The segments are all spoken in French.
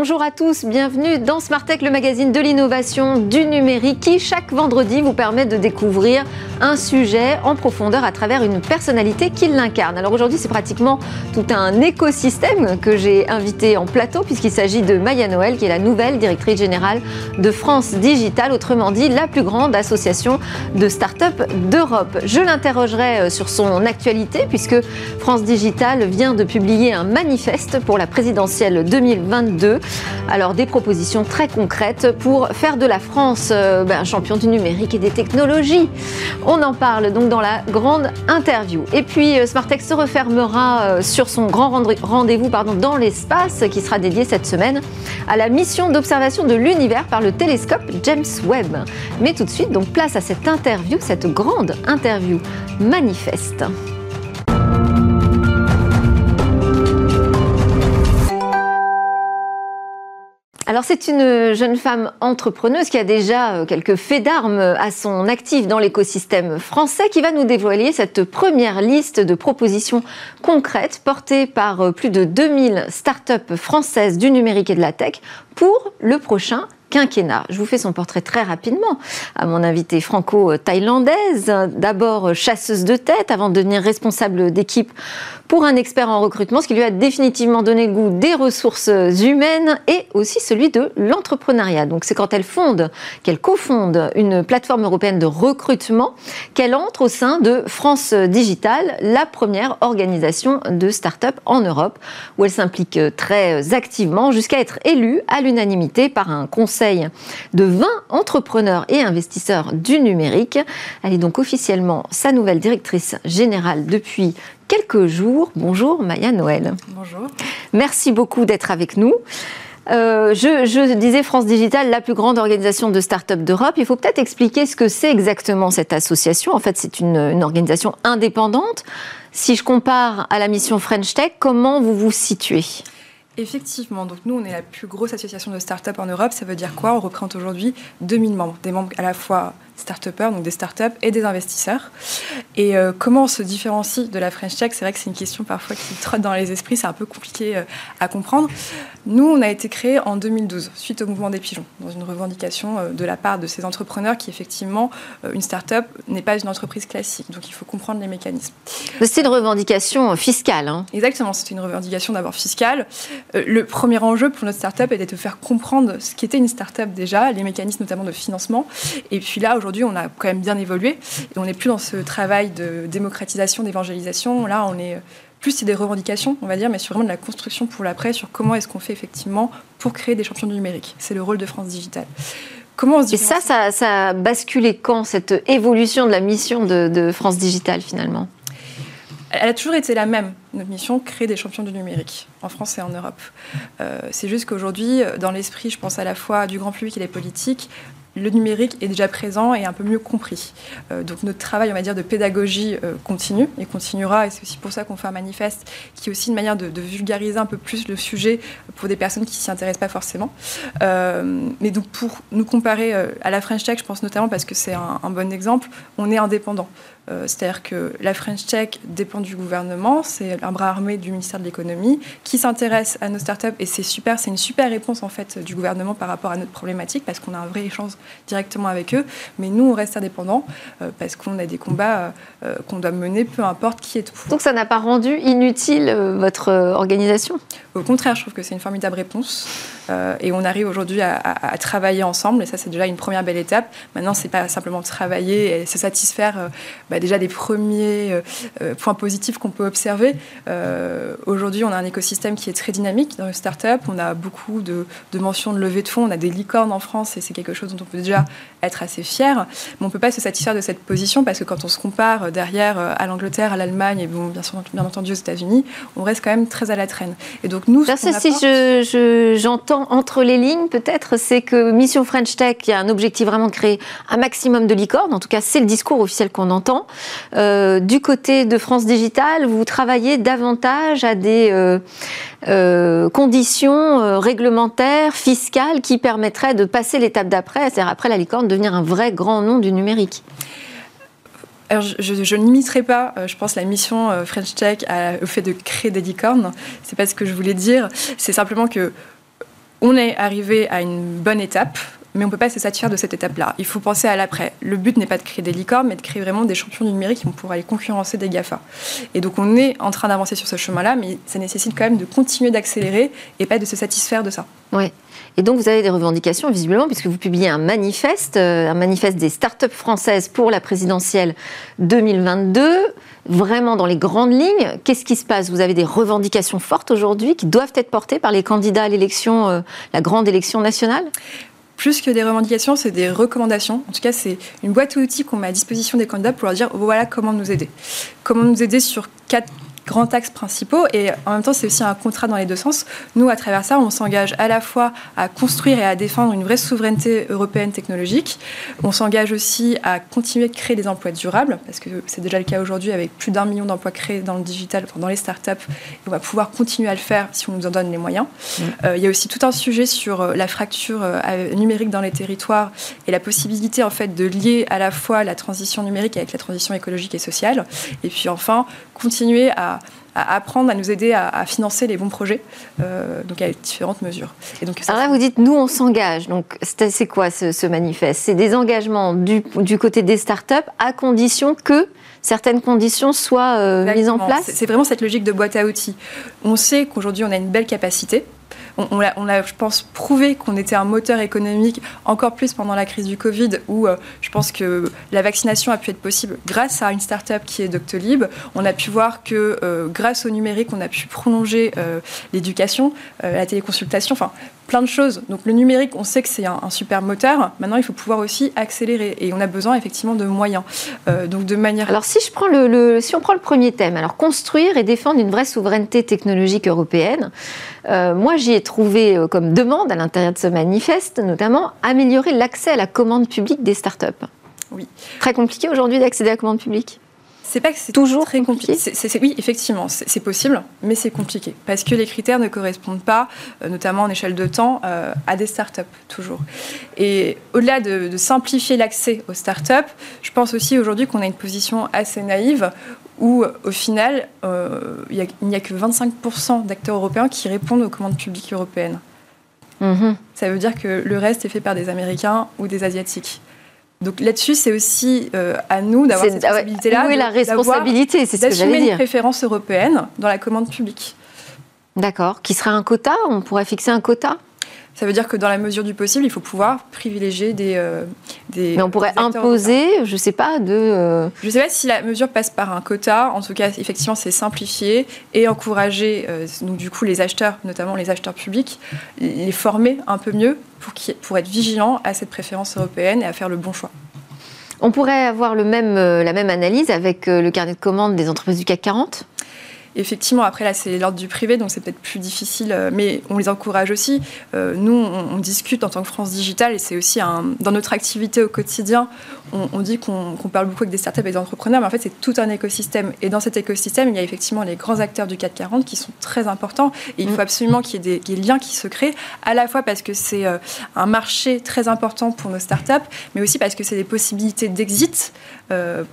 Bonjour à tous, bienvenue dans Smartech, le magazine de l'innovation du numérique qui chaque vendredi vous permet de découvrir un sujet en profondeur à travers une personnalité qui l'incarne. Alors aujourd'hui c'est pratiquement tout un écosystème que j'ai invité en plateau puisqu'il s'agit de Maya Noël qui est la nouvelle directrice générale de France Digital, autrement dit la plus grande association de start-up d'Europe. Je l'interrogerai euh, sur son actualité puisque France Digital vient de publier un manifeste pour la présidentielle 2022 alors des propositions très concrètes pour faire de la France euh, ben, champion du numérique et des technologies. On en parle donc dans la grande interview. Et puis euh, Smartex se refermera euh, sur son grand rendez-vous dans l'espace qui sera dédié cette semaine à la mission d'observation de l'univers par le télescope James Webb. Mais tout de suite, donc place à cette interview, cette grande interview manifeste. Alors c'est une jeune femme entrepreneuse qui a déjà euh, quelques faits d'armes à son actif dans l'écosystème français qui va nous dévoiler cette première liste de propositions concrètes portées par euh, plus de 2000 startups françaises du numérique et de la tech pour le prochain quinquennat. Je vous fais son portrait très rapidement à mon invitée franco-thaïlandaise, d'abord chasseuse de tête avant de devenir responsable d'équipe pour un expert en recrutement, ce qui lui a définitivement donné le goût des ressources humaines et aussi celui de l'entrepreneuriat. Donc c'est quand elle fonde, qu'elle cofonde une plateforme européenne de recrutement, qu'elle entre au sein de France Digital, la première organisation de start-up en Europe, où elle s'implique très activement jusqu'à être élue à l'unanimité par un conseil de 20 entrepreneurs et investisseurs du numérique. Elle est donc officiellement sa nouvelle directrice générale depuis quelques jours. Bonjour Maya Noël. Bonjour. Merci beaucoup d'être avec nous. Euh, je, disais France Digital, la plus grande organisation de start-up d'Europe. Il faut peut-être expliquer ce que c'est exactement cette association. En fait, c'est une, une, organisation indépendante. Si je compare à la mission French Tech, comment vous vous situez? Effectivement, donc nous on est la plus grosse association de start-up en Europe. Ça veut dire quoi? On représente aujourd'hui 2000 membres, des membres à la fois start donc des start-up et des investisseurs. Et euh, comment on se différencie de la French Tech? C'est vrai que c'est une question parfois qui trotte dans les esprits, c'est un peu compliqué euh, à comprendre. Nous, on a été créé en 2012, suite au mouvement des pigeons, dans une revendication euh, de la part de ces entrepreneurs qui, effectivement, une start-up n'est pas une entreprise classique. Donc il faut comprendre les mécanismes. C'est une revendication fiscale. Hein. Exactement, c'était une revendication d'abord fiscale. le premier enjeu pour notre start-up était de faire comprendre ce qu'était une start-up déjà, les mécanismes notamment de financement. Et puis là, aujourd'hui, aujourd'hui, on a quand même bien évolué. Et on n'est plus dans ce travail de démocratisation, d'évangélisation. Là, on est plus c'est des revendications, on va dire, mais sur vraiment de la construction pour l'après, sur comment est-ce qu'on fait effectivement pour créer des champions du numérique. C'est le rôle de France Digital. Comment on se Et ça, ça, a basculé quand, cette évolution de la mission de, France Digital finalement? Elle a toujours été la même, notre mission, créer des champions du numérique, en France et en Europe. Euh, c'est juste qu'aujourd'hui, dans l'esprit, je pense à la fois du grand public et des politiques, le numérique est déjà présent et un peu mieux compris. Euh, donc notre travail, on va dire, de pédagogie euh, continue et continuera, et c'est aussi pour ça qu'on fait un manifeste qui est aussi une manière de, vulgariser un peu plus le sujet pour des personnes qui s'y intéressent pas forcément. Euh, mais donc pour nous comparer à la French Tech, je pense notamment parce que c'est un, un bon exemple, on est indépendant. Euh, c'est-à-dire que la French Tech dépend du gouvernement, c'est un bras armé du ministère de l'économie qui s'intéresse à nos startups et c'est super, c'est une super réponse en fait du gouvernement par rapport à notre problématique parce qu'on a un vrai échange directement avec eux. Mais nous, on reste indépendants euh, parce qu'on a des combats euh, qu'on doit mener, peu importe qui est tout. Donc ça n'a pas rendu inutile votre organisation? Au contraire, je trouve que c'est une formidable réponse. Et on arrive aujourd'hui à, travailler ensemble. Et ça, c'est déjà une première belle étape. Maintenant, c'est pas simplement travailler et se satisfaire euh, bah, déjà des premiers euh, points positifs qu'on peut observer. aujourd'hui, on a un écosystème qui est très dynamique dans les startups. On a beaucoup de, mentions de levée de fonds. On a des licornes en France et c'est quelque chose dont on peut déjà être assez fier. Mais on peut pas se satisfaire de cette position parce que quand on se compare derrière à l'Angleterre, à l'Allemagne et bon, bien, sûr, bien entendu aux États-Unis, on reste quand même très à la traîne. Et donc nous, si j'entends entre les lignes, peut-être, c'est que Mission French Tech, il y a un objectif vraiment de créer un maximum de licornes. En tout cas, c'est le discours officiel qu'on entend. Du côté de France Digital, vous travaillez davantage à des conditions réglementaires, fiscales, qui permettraient de passer l'étape d'après, c'est-à-dire après la licorne, devenir un vrai grand nom du numérique. Alors, je, je, ne limiterai pas, euh, je pense, la mission euh, French Tech au fait de créer des licornes. C'est pas ce que je voulais dire. C'est simplement que on est arrivé à une bonne étape mais on ne peut pas se satisfaire de cette étape-là. Il faut penser à l'après. Le but n'est pas de créer des licornes, mais de créer vraiment des champions du numérique qui vont pouvoir aller concurrencer des GAFA. Et donc on est en train d'avancer sur ce chemin-là, mais ça nécessite quand même de continuer d'accélérer et pas de se satisfaire de ça. Oui. Et donc vous avez des revendications visiblement puisque vous publiez un manifeste, euh, un manifeste des startups françaises pour la présidentielle 2022 vraiment dans les grandes lignes, qu'est-ce qui se passe? Vous avez des revendications fortes aujourd'hui qui doivent être portées par les candidats à l'élection, euh, la grande élection nationale? Plus que des revendications, c'est des recommandations. En tout cas, c'est une boîte à outils qu'on met à disposition des candidats pour leur dire voilà comment nous aider. Comment nous aider sur quatre grands axes principaux et en même temps c'est aussi un contrat dans les deux sens. Nous à travers ça on s'engage à la fois à construire et à défendre une vraie souveraineté européenne technologique. On s'engage aussi à continuer de créer des emplois durables parce que c'est déjà le cas aujourd'hui avec plus d'un million d'emplois créés dans le digital, dans les startups et on va pouvoir continuer à le faire si on nous en donne les moyens. Mmh. Euh, il y a aussi tout un sujet sur euh, la fracture euh, numérique dans les territoires et la possibilité en fait de lier à la fois la transition numérique avec la transition écologique et sociale. Et puis enfin continuer à à, apprendre, à nous aider à, financer les bons projets, euh, donc avec différentes mesures. Et donc, Alors là, vous dites, nous, on s'engage. Donc, c'est quoi ce, manifeste? C'est des engagements du, du, côté des startups à condition que certaines conditions soient euh, mises en place? C'est vraiment cette logique de boîte à outils. On sait qu'aujourd'hui, on a une belle capacité on, a, je pense, prouvé qu'on était un moteur économique encore plus pendant la crise du Covid, où euh, je pense que la vaccination a pu être possible grâce à une start-up qui est Doctolib. On a pu voir que euh, grâce au numérique, on a pu prolonger euh, l'éducation, la téléconsultation, plein de choses. Donc le numérique, on sait que c'est un, super moteur. Maintenant, il faut pouvoir aussi accélérer et on a besoin effectivement de moyens. donc de manière. Alors si je prends le, si on prend le premier thème, alors construire et défendre une vraie souveraineté technologique européenne. moi, j'y ai trouvé euh, comme demande à l'intérieur de ce manifeste, notamment améliorer l'accès à la commande publique des startups. Oui. Très compliqué aujourd'hui d'accéder à la commande publique? C'est pas que c'est toujours très compliqué. oui, effectivement, c'est possible, mais c'est compliqué parce que les critères ne correspondent pas, euh, notamment en échelle de temps, euh, à des startups toujours. Et au-delà de, de, simplifier l'accès aux startups, je pense aussi aujourd'hui qu'on a une position assez naïve où au final, euh, il n'y a, que 25% d'acteurs européens qui répondent aux commandes publiques européennes. Mhm. Ça veut dire que le reste est fait par des Américains ou des Asiatiques. Donc là-dessus, c'est aussi euh, à nous d'avoir cette responsabilité-là. Où est la responsabilité C'est ce que j'allais dire. une préférence européenne dans la commande publique. D'accord. Qui serait un quota? On pourrait fixer un quota? Ça veut dire que dans la mesure du possible, il faut pouvoir privilégier des. Euh, des Mais on pourrait imposer, je ne sais pas, de. Euh, je ne sais pas si la mesure passe par un quota. En tout cas, effectivement, c'est simplifier et encourager, euh, donc, du coup, les acheteurs, notamment les acheteurs publics, les former un peu mieux pour, pour être vigilants à cette préférence européenne et à faire le bon choix. On pourrait avoir le même, la même analyse avec le carnet de commandes des entreprises du CAC 40 Effectivement, après là, c'est l'ordre du privé, donc c'est peut-être plus difficile, euh, mais on les encourage aussi. Euh, nous, on, discute en tant que France Digital, et c'est aussi un, dans notre activité au quotidien, on, dit qu'on parle beaucoup avec des startups et des entrepreneurs, mais en fait, c'est tout un écosystème. Et dans cet écosystème, il y a effectivement les grands acteurs du 440 qui sont très importants. Et il faut mm. absolument qu'il y, ait des liens qui se créent, à la fois parce que c'est euh, un marché très important pour nos startups, mais aussi parce que c'est des possibilités d'exit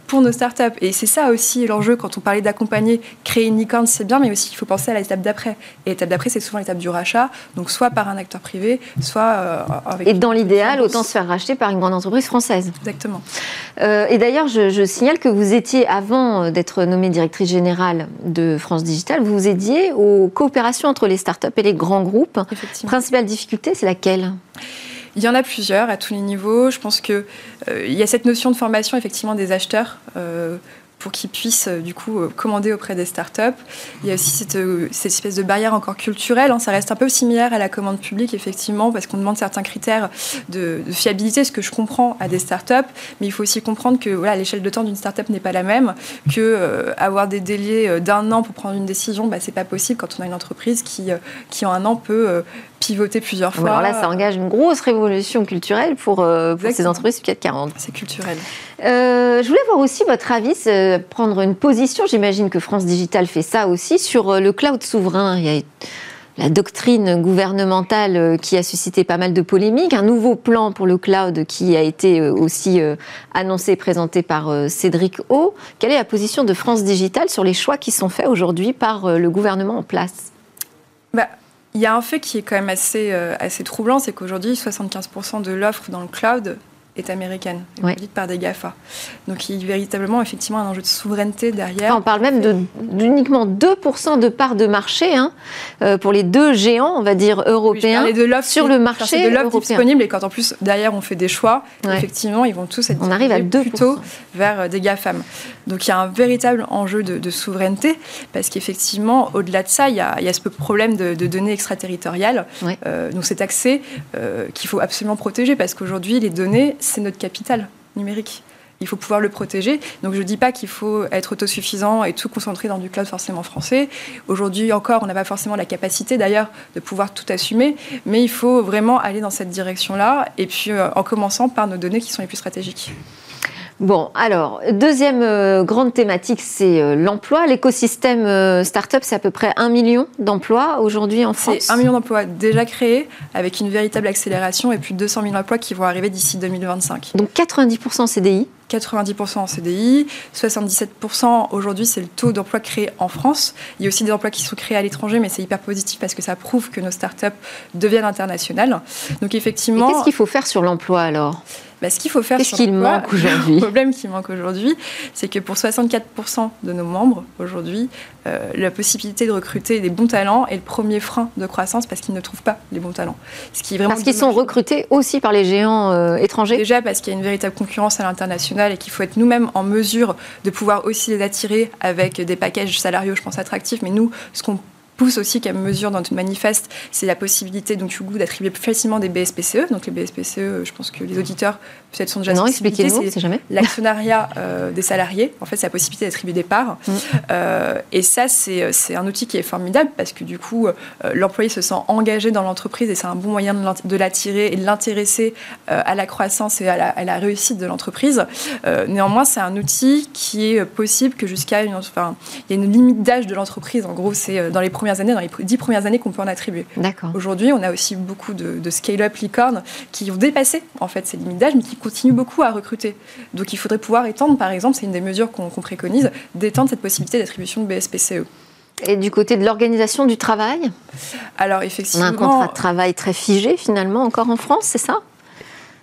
pour nos startups. Et c'est ça aussi l'enjeu quand on parlait d'accompagner, créer une c'est bien, mais aussi il faut penser à l'étape d'après. Et l'étape d'après, c'est souvent l'étape du rachat, donc soit par un acteur privé, soit euh, avec. Et dans l'idéal, autant se faire racheter par une grande entreprise française. Exactement. Euh, et d'ailleurs, je, signale que vous étiez, avant d'être nommée directrice générale de France Digital, vous vous aidiez aux coopérations entre les startups et les grands groupes. Principale difficulté, c'est laquelle? Il y en a plusieurs à tous les niveaux. Je pense qu'il euh, y a cette notion de formation effectivement des acheteurs pour qu'ils puissent euh, du coup euh, commander auprès des startups. Il y a aussi cette, euh, cette espèce de barrière encore culturelle. Hein. Ça reste un peu similaire à la commande publique, effectivement, parce qu'on demande certains critères de, fiabilité, ce que je comprends à des startups. Mais il faut aussi comprendre que voilà, l'échelle de temps d'une startup n'est pas la même, que avoir des délais d'un an pour prendre une décision, bah, c'est pas possible quand on a une entreprise qui, qui en un an peut pivoter plusieurs fois. Alors là, ça engage une grosse révolution culturelle pour, pour ces entreprises du CAC 40. C'est culturel. je voulais avoir aussi votre avis prendre une position, j'imagine que France Digital fait ça aussi, sur euh, le cloud souverain. Il y a la doctrine gouvernementale euh, qui a suscité pas mal de polémiques, un nouveau plan pour le cloud qui a été euh, aussi annoncé, présenté par Cédric O. Quelle est la position de France Digital sur les choix qui sont faits aujourd'hui par le gouvernement en place? Bah, il y a un fait qui est quand même assez, assez troublant, c'est qu'aujourd'hui, 75% de l'offre dans le cloud est américaine, produite par des GAFA. Donc il y a véritablement effectivement un enjeu de souveraineté derrière. on parle même d'uniquement 2% de part de marché hein, euh, pour les deux géants, on va dire, européens de sur le marché de l'offre disponible et quand en plus derrière on fait des choix, effectivement ils vont tous être on arrive à 2%. plutôt vers euh, des GAFAM. Donc il y a un véritable enjeu de, souveraineté parce qu'effectivement au-delà de ça il y, a, il y a ce problème de, données extraterritoriales. Euh, donc cet accès qu'il faut absolument protéger parce qu'aujourd'hui les données c'est notre capital numérique. Il faut pouvoir le protéger. Donc je ne dis pas qu'il faut être autosuffisant et tout concentrer dans du cloud forcément français. Aujourd'hui encore, on n'a pas forcément la capacité d'ailleurs de pouvoir tout assumer, mais il faut vraiment aller dans cette direction-là, et puis euh, en commençant par nos données qui sont les plus stratégiques. Bon, alors, deuxième euh, grande thématique, c'est euh, l'emploi. L'écosystème euh, start-up, c'est à peu près un million d'emplois aujourd'hui en France. C'est un million d'emplois déjà créés, avec une véritable accélération et plus de 200 000 emplois qui vont arriver d'ici 2025. Donc 90% CDI 90% en CDI, 77% aujourd'hui c'est le taux d'emploi créé en France. Il y a aussi des emplois qui sont créés à l'étranger, mais c'est hyper positif parce que ça prouve que nos startups deviennent internationales. Donc effectivement. Qu'est-ce qu'il faut faire sur l'emploi alors? Bah, ce qu'il faut faire. Qu'est-ce qu'il manque aujourd'hui Le problème qui manque aujourd'hui, c'est que pour 64% de nos membres aujourd'hui, euh, la possibilité de recruter des bons talents est le premier frein de croissance parce qu'ils ne trouvent pas les bons talents. Ce qui est vraiment parce qu'ils sont recrutés aussi par les géants euh, étrangers Déjà parce qu'il y a une véritable concurrence à l'international et qu'il faut être nous-mêmes en mesure de pouvoir aussi les attirer avec des packages salariaux, je pense, attractifs. Mais nous, ce qu'on pousse aussi qu'à mesure dans notre manifeste, c'est la possibilité donc d'attribuer plus facilement des BSPCE. Donc les BSPCE, je pense que les auditeurs peut-être sont déjà non, expliquez-nous, c'est jamais. L'actionnariat euh, des salariés, en fait, c'est la possibilité d'attribuer des parts. Mm. Euh, et ça, c'est un outil qui est formidable parce que du coup, euh, l'employé se sent engagé dans l'entreprise et c'est un bon moyen de l'attirer et de l'intéresser à la croissance et à la, à la réussite de l'entreprise. néanmoins, c'est un outil qui est possible que jusqu'à une, enfin, il y a une limite d'âge de l'entreprise. En gros, c'est dans les années, dans les dix premières années qu'on peut en attribuer. Aujourd'hui, on a aussi beaucoup de, scale-up licornes qui ont dépassé en fait ces limites d'âge, mais qui continuent beaucoup à recruter. Donc il faudrait pouvoir étendre, par exemple, c'est une des mesures qu'on préconise, d'étendre cette possibilité d'attribution de BSPCE. Et du côté de l'organisation du travail? Alors effectivement... On a un contrat de travail très figé finalement encore en France, c'est ça?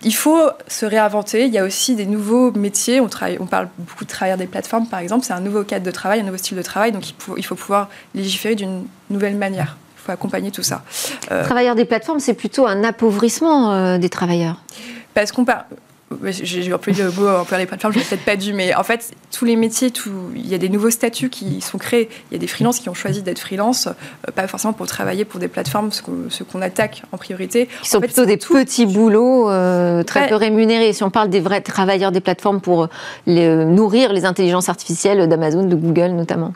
Il faut se réinventer. Il y a aussi des nouveaux métiers. On, travaille, on parle beaucoup de travailleurs des plateformes, par exemple. C'est un nouveau cadre de travail, un nouveau style de travail. Donc il faut, il faut pouvoir légiférer d'une nouvelle manière. Il faut accompagner tout ça. Euh, travailleurs des plateformes, c'est plutôt un appauvrissement euh, des travailleurs. Parce qu'on parle j'ai employé le mot employer les plateformes, je n'ai peut-être pas dû, mais en fait, tous les métiers, tout, il y a des nouveaux statuts qui sont créés. Il y a des freelances qui ont choisi d'être freelance, euh, pas forcément pour travailler pour des plateformes, ce qu'on attaque en priorité. Qui sont plutôt des petits boulots euh, très peu rémunérés. Si on parle des vrais travailleurs des plateformes pour les, nourrir les intelligences artificielles d'Amazon, de Google notamment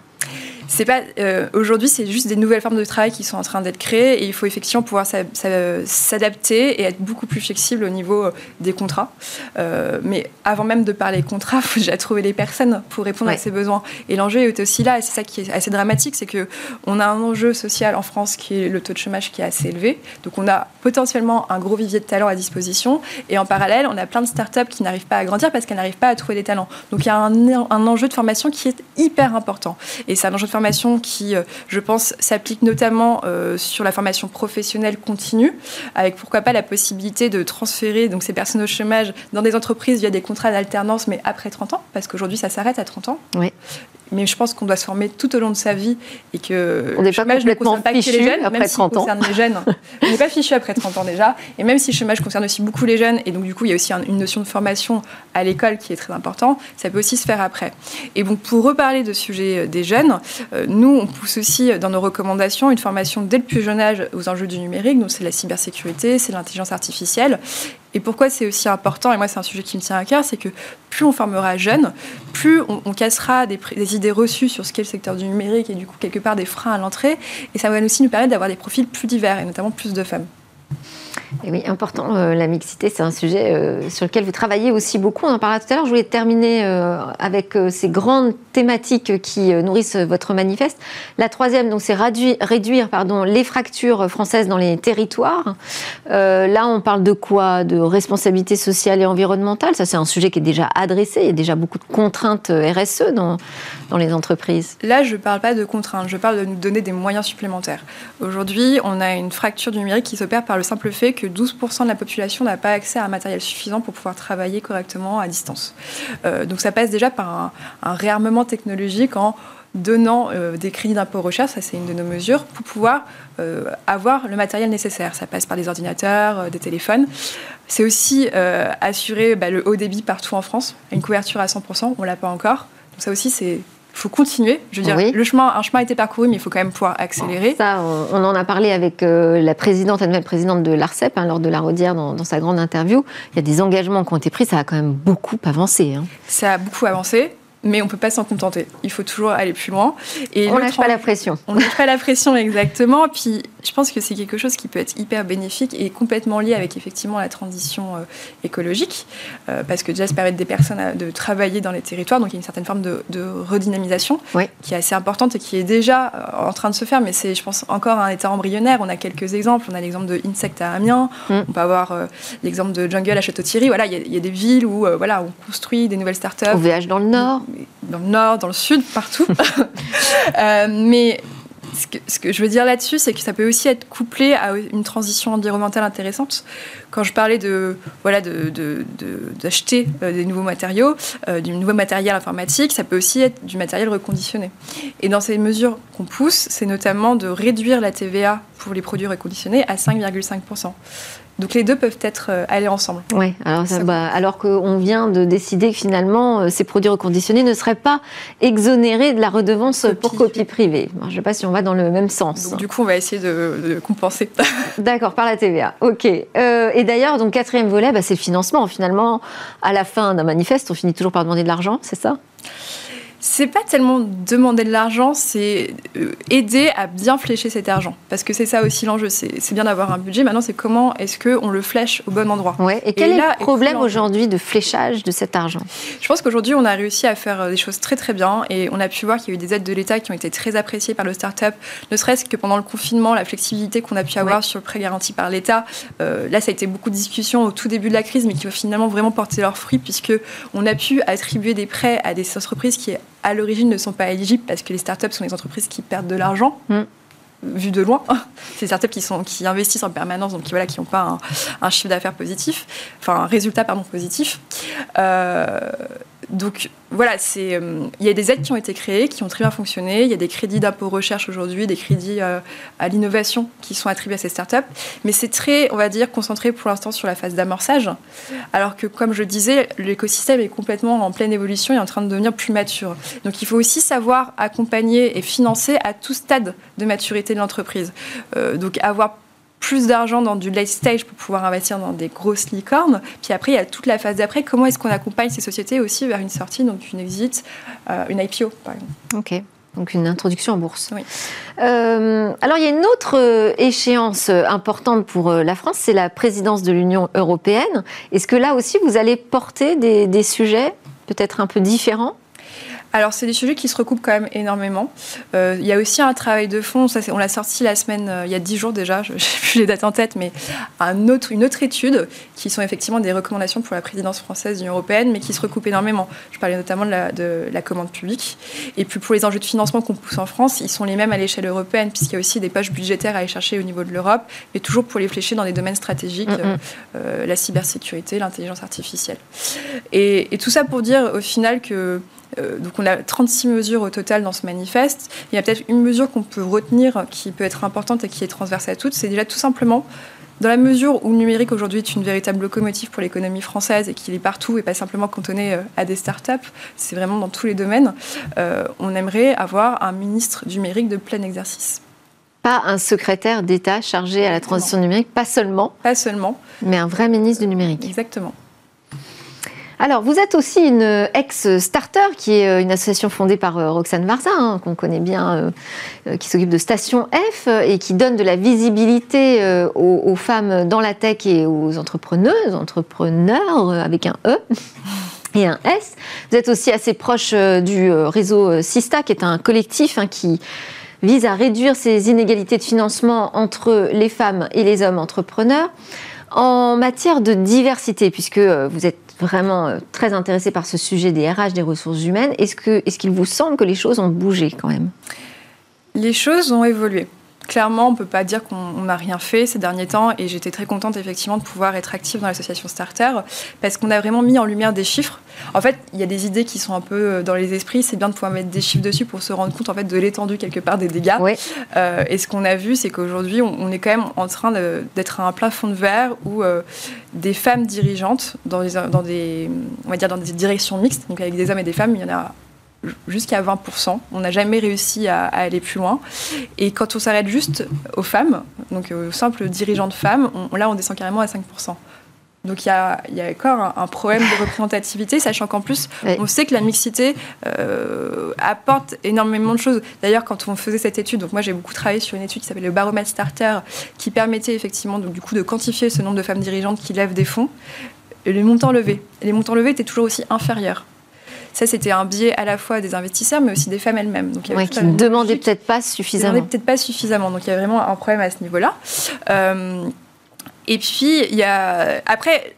c'est pas euh, aujourd'hui, c'est juste des nouvelles formes de travail qui sont en train d'être créées et il faut effectivement pouvoir s'adapter et être beaucoup plus flexible au niveau euh, des contrats. Euh, mais avant même de parler contrats, il faut déjà trouver les personnes pour répondre à ces besoins. Et l'enjeu est aussi là, et c'est ça qui est assez dramatique, c'est que on a un enjeu social en France qui est le taux de chômage qui est assez élevé. Donc on a potentiellement un gros vivier de talents à disposition et en parallèle, on a plein de startups qui n'arrivent pas à grandir parce qu'elles n'arrivent pas à trouver des talents. Donc il y a un, un enjeu de formation qui est hyper important. Et c'est un enjeu de formation qui, je pense, s'applique notamment sur la formation professionnelle continue, avec pourquoi pas la possibilité de transférer donc, ces personnes au chômage dans des entreprises via des contrats d'alternance, mais après 30 ans, parce qu'aujourd'hui ça s'arrête à 30 ans. Oui mais je pense qu'on doit se former tout au long de sa vie et que on n'est pas complètement pas fichu les jeunes, après même 30 ans. Les jeunes, on n'est pas fichu après 30 ans déjà, et même si le chômage concerne aussi beaucoup les jeunes, et donc du coup il y a aussi une notion de formation à l'école qui est très important, ça peut aussi se faire après. Et donc pour reparler de sujet euh, des jeunes, euh, nous on pousse aussi dans nos recommandations une formation dès le plus jeune âge aux enjeux du numérique, donc c'est la cybersécurité, c'est l'intelligence artificielle, et pourquoi c'est aussi important, et moi c'est un sujet qui me tient à cœur, c'est que plus on formera jeunes, plus on, cassera des, idées reçues sur ce qu'est le secteur du numérique et du coup quelque part des freins à l'entrée, et ça va aussi nous permettre d'avoir des profils plus divers, et notamment plus de femmes. Oui, important, euh, la mixité, c'est un sujet euh, sur lequel vous travaillez aussi beaucoup. On en parlait tout à l'heure. Je voulais terminer euh, avec ces grandes thématiques qui nourrissent votre manifeste. La troisième, donc, c'est réduire, les fractures françaises dans les territoires. là, on parle de quoi? De responsabilité sociale et environnementale. Ça, c'est un sujet qui est déjà adressé. Il y a déjà beaucoup de contraintes RSE dans, dans les entreprises. Là, je ne parle pas de contraintes. Je parle de nous donner des moyens supplémentaires. Aujourd'hui, on a une fracture du numérique qui s'opère par le simple fait que 12% de la population n'a pas accès à un matériel suffisant pour pouvoir travailler correctement à distance. Euh, donc ça passe déjà par un, réarmement technologique en donnant euh, des crédits d'impôt recherche, ça c'est une de nos mesures, pour pouvoir euh, avoir le matériel nécessaire. Ça passe par des ordinateurs, des téléphones. C'est aussi assurer bah, le haut débit partout en France, une couverture à 100%, on l'a pas encore. Donc ça aussi c'est faut continuer. Je veux dire, le chemin, un chemin a été parcouru, mais il faut quand même pouvoir accélérer. Ça, on, en a parlé avec euh, la présidente, la nouvelle présidente de l'ARCEP, hein, lors de la Rodière, dans, sa grande interview. Il y a des engagements qui ont été pris, ça a quand même beaucoup avancé. Hein. Ça a beaucoup avancé mais on ne peut pas s'en contenter. Il faut toujours aller plus loin. Et on lâche pas la pression. On lâche pas la pression, exactement. Puis je pense que c'est quelque chose qui peut être hyper bénéfique et complètement lié avec effectivement la transition euh, écologique, euh, parce que déjà ça permet des personnes de travailler dans les territoires, donc il y a une certaine forme de, redynamisation qui est assez importante et qui est déjà euh, en train de se faire, mais c'est, je pense, encore un état embryonnaire. On a quelques exemples. On a l'exemple de Insect à Amiens. Mm. On peut avoir l'exemple de Jungle à Château-Thierry. Voilà, il y, a des villes où voilà, on construit des nouvelles startups. VH dans le Nord dans le nord, dans le sud, partout. Euh, mais ce que, je veux dire là-dessus, c'est que ça peut aussi être couplé à une transition environnementale intéressante. Quand je parlais de voilà d'acheter de, euh, des nouveaux matériaux, euh, du nouveau matériel informatique, ça peut aussi être du matériel reconditionné. Et dans ces mesures qu'on pousse, c'est notamment de réduire la TVA pour les produits reconditionnés à 5,5%. Donc les deux peuvent être euh, allés ensemble. Oui, alors, bah, alors qu'on vient de décider que finalement euh, ces produits reconditionnés ne seraient pas exonérés de la redevance pour copie privée. je ne sais pas si on va dans le même sens. du coup, on va essayer de, compenser. D'accord, par la TVA. Ok. Euh, et d'ailleurs, donc quatrième volet, bah, c'est le financement. Finalement, à la fin d'un manifeste, on finit toujours par demander de l'argent, c'est ça? C'est pas tellement demander de l'argent, c'est euh, aider à bien flécher cet argent. Parce que c'est ça aussi l'enjeu. C'est bien d'avoir un budget. Maintenant, c'est comment est-ce qu'on le flèche au bon endroit. Ouais. Et quel est le problème aujourd'hui de fléchage de cet argent Je pense qu'aujourd'hui, on a réussi à faire euh, des choses très très bien. Et on a pu voir qu'il y a eu des aides de l'État qui ont été très appréciées par le start-up. Ne serait-ce que pendant le confinement, la flexibilité qu'on a pu avoir sur le prêt garanti par l'État. Euh, là, ça a été beaucoup de discussions au tout début de la crise, mais qui ont finalement vraiment porté leurs fruits, puisque on a pu attribuer des prêts à des entreprises qui à l'origine ne sont pas éligibles parce que les startups sont des entreprises qui perdent de l'argent. Mm. vu de loin, ces startups qui, sont, qui investissent en permanence, donc qui voilà, qui n'ont pas un, chiffre d'affaires positif, enfin un résultat pardon positif. Euh, donc voilà, euh, il y a des aides qui ont été créées, qui ont très bien fonctionné. Il y a des crédits d'impôt recherche aujourd'hui, des crédits euh, à l'innovation qui sont attribués à ces startups. Mais c'est très, on va dire, concentré pour l'instant sur la phase d'amorçage. Alors que, comme je disais, l'écosystème est complètement en pleine évolution et en train de devenir plus mature. Donc il faut aussi savoir accompagner et financer à tout stade de maturité de l'entreprise. Euh, donc avoir plus d'argent dans du late stage pour pouvoir investir dans des grosses licornes. Puis après, il y a toute la phase d'après. Comment est-ce qu'on accompagne ces sociétés aussi vers une sortie, donc une exit, euh, une IPO, par exemple? OK. Donc une introduction en bourse. Oui. Euh, alors il y a une autre euh, échéance importante pour la France, c'est la présidence de l'Union européenne. Est-ce que là aussi vous allez porter des, des sujets peut-être un peu différents? Alors, c'est des sujets qui se recoupent quand même énormément. Euh, il y a aussi un travail de fond, ça, on l'a sorti la semaine, euh, il y a dix jours déjà, je n'ai plus les dates en tête, mais un autre, une autre étude qui sont effectivement des recommandations pour la présidence française de l'Union européenne, mais qui se recoupent énormément. Je parlais notamment de la, de la, commande publique. Et puis pour les enjeux de financement qu'on pousse en France, ils sont les mêmes à l'échelle européenne, puisqu'il y a aussi des poches budgétaires à aller chercher au niveau de l'Europe, mais toujours pour les flécher dans des domaines stratégiques, euh, la cybersécurité, l'intelligence artificielle. Et, et tout ça pour dire au final que donc on a 36 mesures au total dans ce manifeste. Il y a peut-être une mesure qu'on peut retenir qui peut être importante et qui est transversale à toutes, c'est déjà tout simplement dans la mesure où le numérique aujourd'hui est une véritable locomotive pour l'économie française et qu'il est partout et pas simplement cantonné euh, à des startups, c'est vraiment dans tous les domaines, euh, on aimerait avoir un ministre du numérique de plein exercice. Pas un secrétaire d'État chargé à la transition numérique, pas seulement. Pas seulement. Mais un vrai ministre du numérique. Exactement. Alors, vous êtes aussi une ex-starter, qui est euh, une association fondée par euh, Roxane Varza, hein, qu'on connaît bien, euh, qui s'occupe de Station F et qui donne de la visibilité aux, femmes dans la tech et aux entrepreneuses, entrepreneurs avec un E et un S. Vous êtes aussi assez proche du réseau Sista, qui est un collectif hein, qui vise à réduire ces inégalités de financement entre les femmes et les hommes entrepreneurs. En matière de diversité, puisque vous êtes vraiment euh, très intéressé par ce sujet des RH, des ressources humaines. Est-ce qu'il vous semble que les choses ont bougé quand même? Les choses ont évolué clairement, on ne peut pas dire qu'on n'a rien fait ces derniers temps et j'étais très contente effectivement de pouvoir être active dans l'association Starter parce qu'on a vraiment mis en lumière des chiffres. En fait, il y a des idées qui sont un peu euh, dans les esprits, c'est bien de pouvoir mettre des chiffres dessus pour se rendre compte en fait de l'étendue quelque part des dégâts. Euh, et ce qu'on a vu, c'est qu'aujourd'hui, on, est quand même en train d'être à un plafond de verre où euh, des femmes dirigeantes dans des, dans des, on va dire dans des directions mixtes, donc avec des hommes et des femmes, il y en a jusqu'à 20%. On n'a jamais réussi à, aller plus loin. Et quand on s'arrête juste aux femmes, donc aux simples dirigeants de femmes, là, on descend carrément à 5%. Donc il y a, encore un, problème de représentativité, sachant qu'en plus, on sait que la mixité euh, apporte énormément de choses. D'ailleurs, quand on faisait cette étude, donc moi j'ai beaucoup travaillé sur une étude qui s'appelle le baromètre Starter, qui permettait effectivement donc, du coup de quantifier ce nombre de femmes dirigeantes qui lèvent des fonds. Et les montants levés, les montants levés étaient toujours aussi inférieurs. Ça, c'était un biais à la fois des investisseurs, mais aussi des femmes elles-mêmes. Donc, il qui ne demandaient peut-être pas suffisamment. peut-être pas suffisamment. Donc, il y a vraiment un problème à ce niveau-là. Euh, et puis, il y a... Après,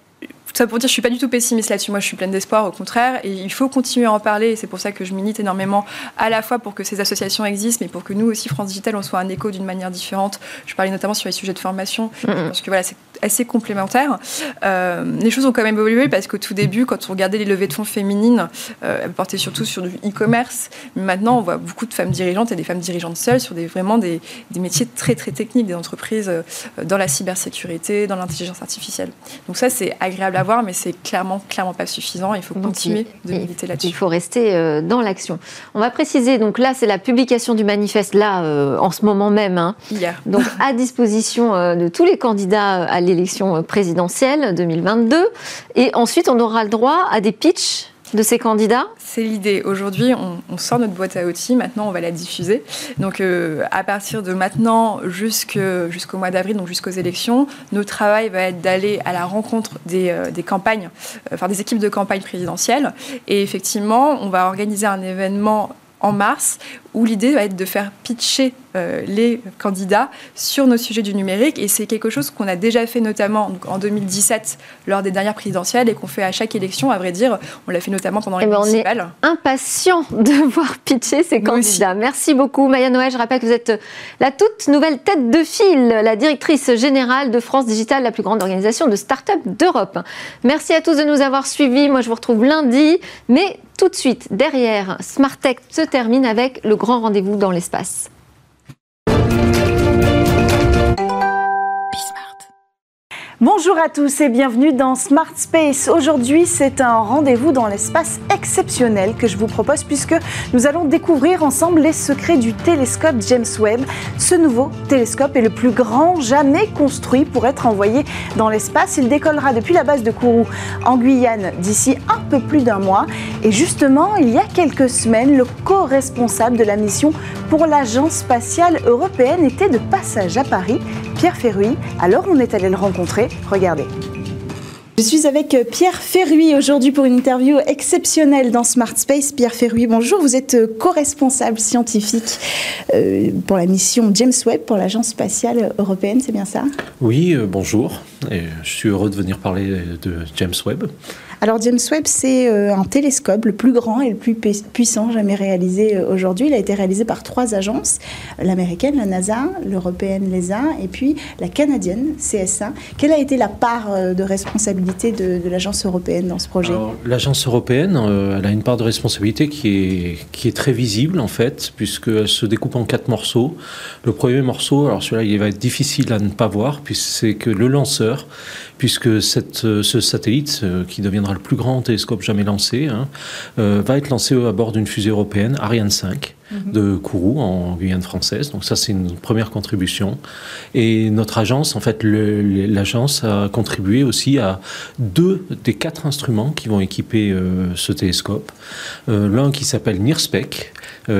ça pour dire, je suis pas du tout pessimiste là-dessus. Moi, je suis pleine d'espoir, au contraire. Et il faut continuer à en parler. Et c'est pour ça que je milite énormément, à la fois pour que ces associations existent, mais pour que nous aussi, France Digital, on soit un écho d'une manière différente. Je parlais notamment sur les sujets de formation, parce que voilà, c'est assez complémentaire. Euh, les choses ont quand même évolué parce qu'au tout début, quand on regardait les levées de fonds féminines, euh, elles portaient surtout sur du e-commerce. Mais maintenant, on voit beaucoup de femmes dirigeantes et des femmes dirigeantes seules sur des, vraiment des, des métiers très très techniques, des entreprises euh, dans la cybersécurité, dans l'intelligence artificielle. Donc ça, c'est agréable à voir, mais c'est clairement, clairement pas suffisant. Il faut continuer de militer là-dessus. Il faut rester dans l'action. On va préciser, donc là, c'est la publication du manifeste, là, euh, en ce moment même. Hein. Hier. Donc à disposition de tous les candidats à l'élection présidentielle 2022. Et ensuite, on aura le droit à des pitchs de ces candidats? C'est l'idée. Aujourd'hui, on, sort notre boîte à outils. Maintenant, on va la diffuser. Donc, euh, à partir de maintenant jusqu'au mois d'avril, donc jusqu'aux élections, notre travail va être d'aller à la rencontre des, euh, campagnes, euh, enfin des équipes de campagne présidentielle. Et effectivement, on va organiser un événement en mars où l'idée va être de faire pitcher euh, les candidats sur nos sujets du numérique. Et c'est quelque chose qu'on a déjà fait notamment en 2017 lors des dernières présidentielles et qu'on fait à chaque élection, à vrai dire. On l'a fait notamment pendant les eh ben, municipales. On est impatient de voir pitcher ces candidats. Merci beaucoup Maya Noël. Je rappelle que vous êtes la toute nouvelle tête de file, la directrice générale de France Digital, la plus grande organisation de start-up d'Europe. Merci à tous de nous avoir suivis. Moi, je vous retrouve lundi. Mais tout de suite, derrière, Smart Tech se termine avec le grand rendez-vous dans l'espace. Bonjour à tous et bienvenue dans Smart Space. Aujourd'hui, c'est un rendez-vous dans l'espace exceptionnel que je vous propose puisque nous allons découvrir ensemble les secrets du télescope James Webb. Ce nouveau télescope est le plus grand jamais construit pour être envoyé dans l'espace. Il décollera depuis la base de Kourou en Guyane d'ici un peu plus d'un mois. Et justement, il y a quelques semaines, le co-responsable de la mission pour l'Agence spatiale européenne était de passage à Paris, Pierre Ferruy. Alors on est allé le rencontrer Regardez. Je suis avec euh, Pierre Ferruy aujourd'hui pour une interview exceptionnelle dans Smart Space. Pierre Ferruy, bonjour. Vous êtes euh, co-responsable scientifique euh, pour la mission James Webb pour l'Agence spatiale européenne, c'est bien ça? Oui, bonjour. Je suis heureux de venir parler de James Webb. Alors James Webb, c'est euh, un télescope le plus grand et le plus puissant jamais réalisé euh, aujourd'hui. Il a été réalisé par trois agences, l'américaine, la NASA, l'européenne, l'ESA, et puis la canadienne, CSA. Quelle a été la part euh, de responsabilité de, l'agence européenne dans ce projet? L'agence européenne, elle a une part de responsabilité qui est, qui est très visible en fait, puisqu'elle se découpe en quatre morceaux. Le premier morceau, alors celui-là, il va être difficile à ne pas voir, puisque c'est que le lanceur, puisque ce satellite, qui deviendra le plus grand télescope jamais lancé, hein, euh, va être lancé à bord d'une fusée européenne, Ariane 5, mhm. de Kourou, en Guyane française. Donc ça, c'est une première contribution. Et notre agence, en fait, l'agence a contribué aussi à deux des quatre instruments qui vont équiper euh, ce télescope. Euh, l'un qui s'appelle NIRSPEC,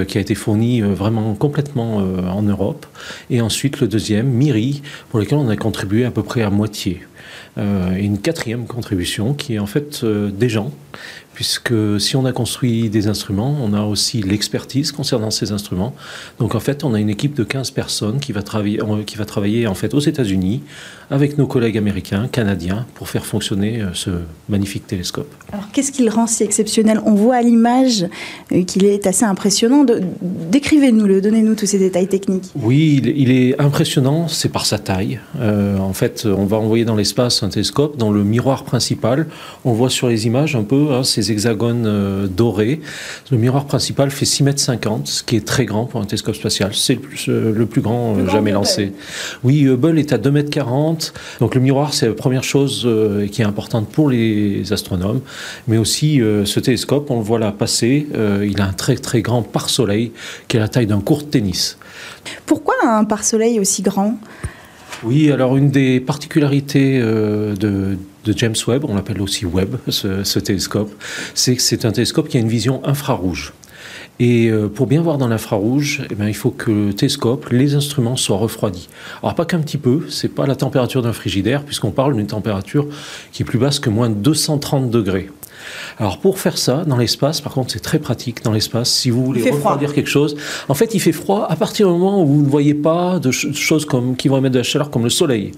qui a été fourni vraiment complètement en Europe. Et ensuite, le deuxième, MIRI, pour lequel on a contribué à peu près à moitié. Euh, une quatrième contribution qui est en fait euh, des gens puisque si on a construit des instruments, on a aussi l'expertise concernant ces instruments. Donc en fait, on a une équipe de 15 personnes qui va travailler, qui va travailler en fait aux États-Unis avec nos collègues américains, canadiens, pour faire fonctionner euh, ce magnifique télescope. Alors qu'est-ce qui le rend si exceptionnel? On voit à l'image euh, qu'il est assez impressionnant. Décrivez-nous-le, donnez-nous tous ces détails techniques. Oui, il est impressionnant, c'est par sa taille. Euh, en fait, on va envoyer dans l'espace un télescope. Dans le miroir principal, on voit sur les images un peu hein, ces hexagones euh, dorés. Le miroir principal fait 6 mètres 50, ce qui est très grand pour un télescope spatial. C'est le plus, euh, le plus grand euh, jamais lancé. Oui, Hubble est à 2 mètres 40. Donc le miroir, c'est la première chose qui est importante pour les astronomes. Mais aussi, ce télescope, on le voit là passer, il a un très très grand pare-soleil qui est la taille d'un court tennis. Pourquoi un pare-soleil aussi grand? Oui, alors une des particularités de, de James Webb, on l'appelle aussi Webb, ce, télescope, c'est que c'est un télescope qui a une vision infrarouge. Et euh, pour bien voir dans l'infrarouge, eh bien, il faut que le télescope, les instruments soient refroidis. Alors pas qu'un petit peu, c'est pas la température d'un frigidaire, puisqu'on parle d'une température qui est plus basse que moins de 230 degrés. Alors pour faire ça, dans l'espace, par contre, c'est très pratique dans l'espace. Si vous voulez refroidir quelque chose, en fait, il fait froid à partir du moment où vous ne voyez pas de choses comme, qui vont émettre de la chaleur comme le soleil.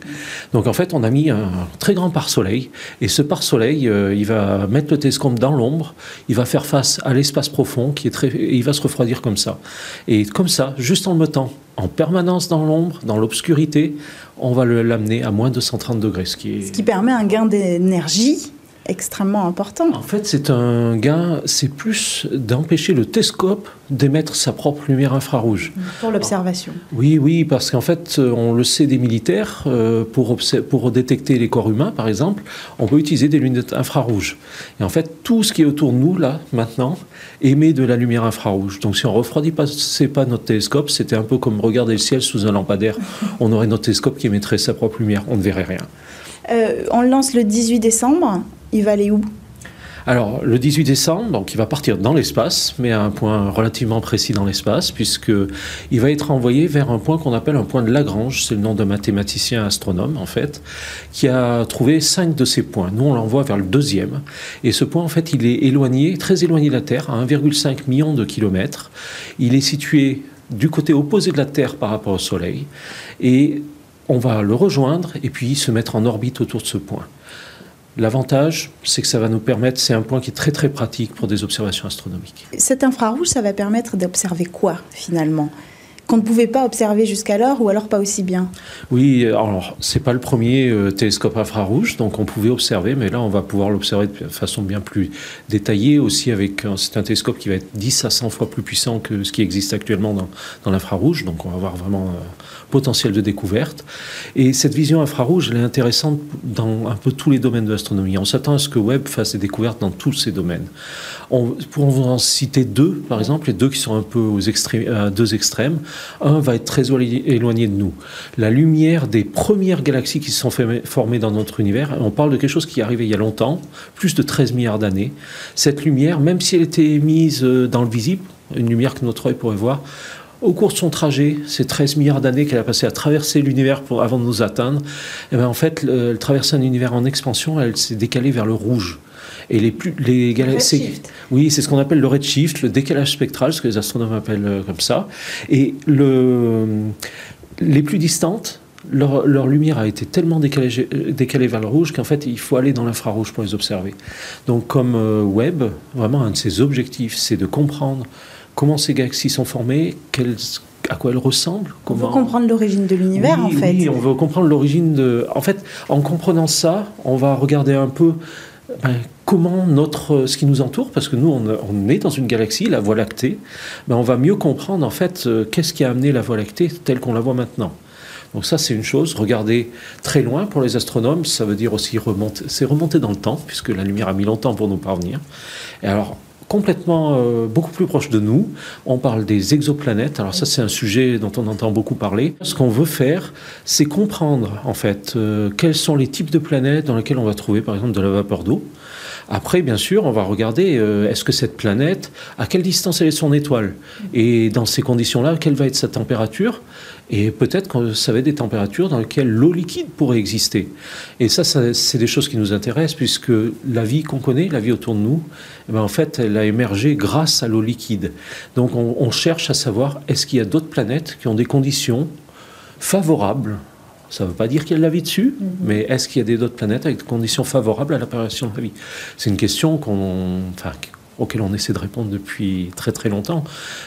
Donc en fait, on a mis un très grand pare-soleil. Et ce pare-soleil, euh, il va mettre le télescope dans l'ombre. Il va faire face à l'espace profond qui est très, et il va se refroidir comme ça. Et comme ça, juste en le mettant en permanence dans l'ombre, dans l'obscurité, on va l'amener à moins de 130 degrés. Ce qui, est... ce qui permet un gain d'énergie extrêmement important. En fait, c'est un gain, c'est plus d'empêcher le télescope d'émettre sa propre lumière infrarouge. Pour l'observation. Oui, oui, parce qu'en fait, on le sait des militaires, euh, pour, pour détecter les corps humains, par exemple, on peut utiliser des lunettes infrarouges. Et en fait, tout ce qui est autour de nous, là, maintenant, émet de la lumière infrarouge. Donc si on refroidit pas, pas notre télescope, c'était un peu comme regarder le ciel sous un lampadaire. On aurait notre télescope qui émettrait sa propre lumière, on ne verrait rien. Euh, on lance le 18 décembre. Il va aller où? Alors, le 18 décembre, donc, il va partir dans l'espace, mais à un point relativement précis dans l'espace, puisqu'il va être envoyé vers un point qu'on appelle un point de Lagrange. C'est le nom d'un mathématicien astronome, en fait, qui a trouvé cinq de ces points. Nous, on l'envoie vers le deuxième. Et ce point, en fait, il est éloigné, très éloigné de la Terre, à 1,5 million de kilomètres. Il est situé du côté opposé de la Terre par rapport au Soleil. Et on va le rejoindre et puis se mettre en orbite autour de ce point. L'avantage, c'est que ça va nous permettre, c'est un point qui est très très pratique pour des observations astronomiques. Cet infrarouge, ça va permettre d'observer quoi finalement? Qu'on ne pouvait pas observer jusqu'alors ou alors pas aussi bien? Oui, alors c'est pas le premier euh, télescope infrarouge, donc on pouvait observer, mais là on va pouvoir l'observer de façon bien plus détaillée aussi avec c'est un télescope qui va être 10 à 100 fois plus puissant que ce qui existe actuellement dans, dans l'infrarouge, donc on va avoir vraiment un potentiel de découverte. Et cette vision infrarouge, elle est intéressante dans un peu tous les domaines de l'astronomie. On s'attend à ce que Webb fasse des découvertes dans tous ces domaines. On, pour vous en citer deux, par exemple, les deux qui sont un peu aux à deux extrêmes, un va être très éloigné de nous. La lumière des premières galaxies qui se sont formées dans notre univers, on parle de quelque chose qui est arrivé il y a longtemps, plus de 13 milliards d'années. Cette lumière, même si elle était émise euh, dans le visible, une lumière que notre œil pourrait voir, au cours de son trajet, ces 13 milliards d'années qu'elle a passé à traverser l'univers avant de nous atteindre, eh bien, en fait, elle traversait un univers en expansion, elle s'est décalée vers le rouge. Et les plus, les galaxies. Oui, c'est ce qu'on appelle le redshift, le décalage spectral, ce que les astronomes appellent euh, comme ça. Et le, les plus distantes, leur, lumière a été tellement décalée, décalée vers le rouge qu'en fait, il faut aller dans l'infrarouge pour les observer. Donc, comme euh, Webb, vraiment, un de ses objectifs, c'est de comprendre comment ces galaxies sont formées, à quoi elles ressemblent. Comment... On veut comprendre l'origine de l'univers, en fait. Oui, on veut comprendre l'origine de. En fait, en comprenant ça, on va regarder un peu ben, comment notre, ce qui nous entoure, parce que nous, on, est dans une galaxie, la Voie lactée, ben, on va mieux comprendre, en fait, euh, qu'est-ce qui a amené la Voie lactée telle qu'on la voit maintenant. Donc ça, c'est une chose. Regarder très loin pour les astronomes, ça veut dire aussi remonter, c'est remonter dans le temps, puisque la lumière a mis longtemps pour nous parvenir. Et alors, complètement euh, beaucoup plus proche de nous. On parle des exoplanètes. Alors ça, c'est un sujet dont on entend beaucoup parler. Ce qu'on veut faire, c'est comprendre en fait euh, quels sont les types de planètes dans lesquelles on va trouver, par exemple, de la vapeur d'eau. Après, bien sûr, on va regarder euh, est-ce que cette planète, à quelle distance elle est de son étoile? Et dans ces conditions-là, quelle va être sa température? Et peut-être va être des températures dans lesquelles l'eau liquide pourrait exister. Et ça, c'est des choses qui nous intéressent, puisque la vie qu'on connaît, la vie autour de nous, eh ben, en fait, elle a émergé grâce à l'eau liquide. Donc on, on cherche à savoir est-ce qu'il y a d'autres planètes qui ont des conditions favorables? Ça ne veut pas dire qu'il y a de la vie dessus, mhm. mais est-ce qu'il y a des d'autres planètes avec des conditions favorables à l'apparition de la vie? C'est une question qu'on, enfin, auquel on essaie de répondre depuis très très longtemps.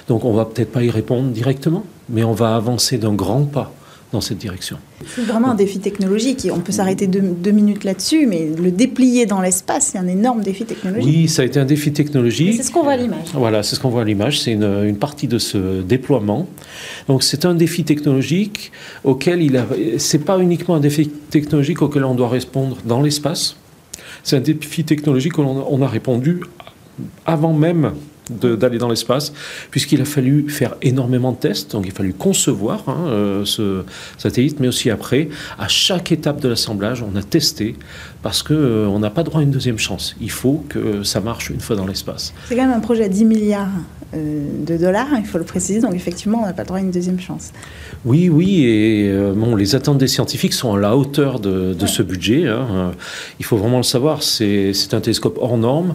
Donc on va peut-être pas y répondre directement, mais on va avancer d'un grand pas dans cette direction. C'est vraiment un défi technologique. On peut s'arrêter deux, minutes là-dessus, mais le déplier dans l'espace, c'est un énorme défi technologique. Oui, ça a été un défi technologique. C'est ce qu'on voit à l'image. Voilà, c'est ce qu'on voit à l'image. C'est une, une, partie de ce déploiement. Donc c'est un défi technologique auquel il a. C'est pas uniquement un défi technologique auquel on doit répondre dans l'espace. C'est un défi technologique auquel on a répondu avant même d'aller dans l'espace, puisqu'il a fallu faire énormément de tests, donc il a fallu concevoir hein, euh, ce satellite, mais aussi après, à chaque étape de l'assemblage, on a testé, parce qu'on euh, n'a pas droit à une deuxième chance. Il faut que ça marche une fois dans l'espace. C'est quand même un projet à 10 milliards de dollars, il faut le préciser, donc effectivement, on n'a pas droit à une deuxième chance. Oui, oui, et bon, les attentes des scientifiques sont à la hauteur de, ce budget. Hein. Il faut vraiment le savoir, c'est un télescope hors norme.